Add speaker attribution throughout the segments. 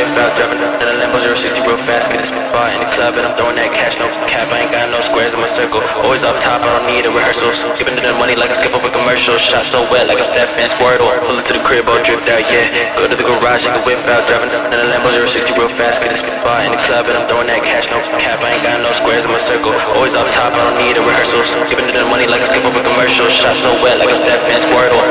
Speaker 1: Dip out, driving in a Lambo 060 real fast. Get a spot in the club and I'm throwing that cash. No cap, I ain't got no squares in my circle. Always up top, I don't need a rehearsal. Skipping to the money like I skip over commercials. Shot so wet like I'm Steph Squirtle. Pull it to the crib, all dripped out, yeah. Go to the garage, I can whip out, driving in a Lambo 060 real fast. Get a spot in the club and I'm throwing that cash. No cap, I ain't got no squares in my circle. Always up top, I don't need a rehearsal. Skipping to the money like I skip over commercials. Shot so wet like I'm Steph Squirtle.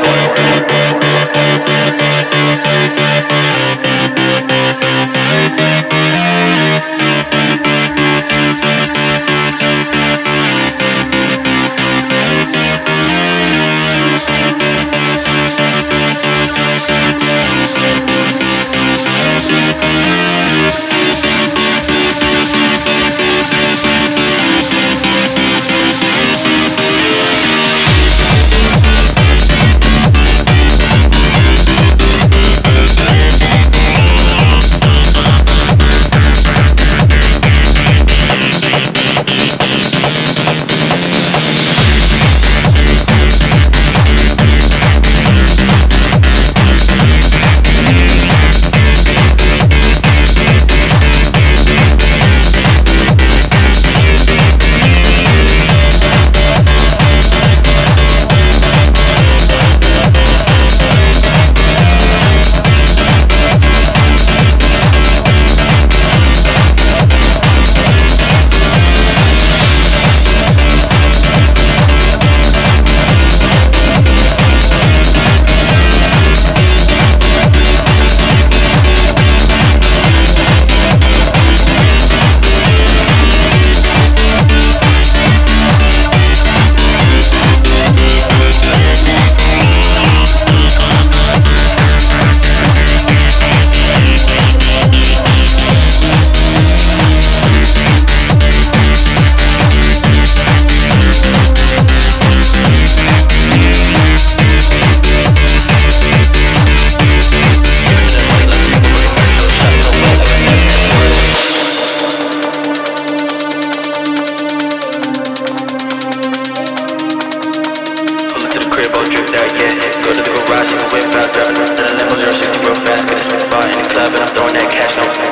Speaker 1: Garage, take a whip out, driving in a Lambo 060 real fast. Get a spot in the club and I'm throwing that cash, no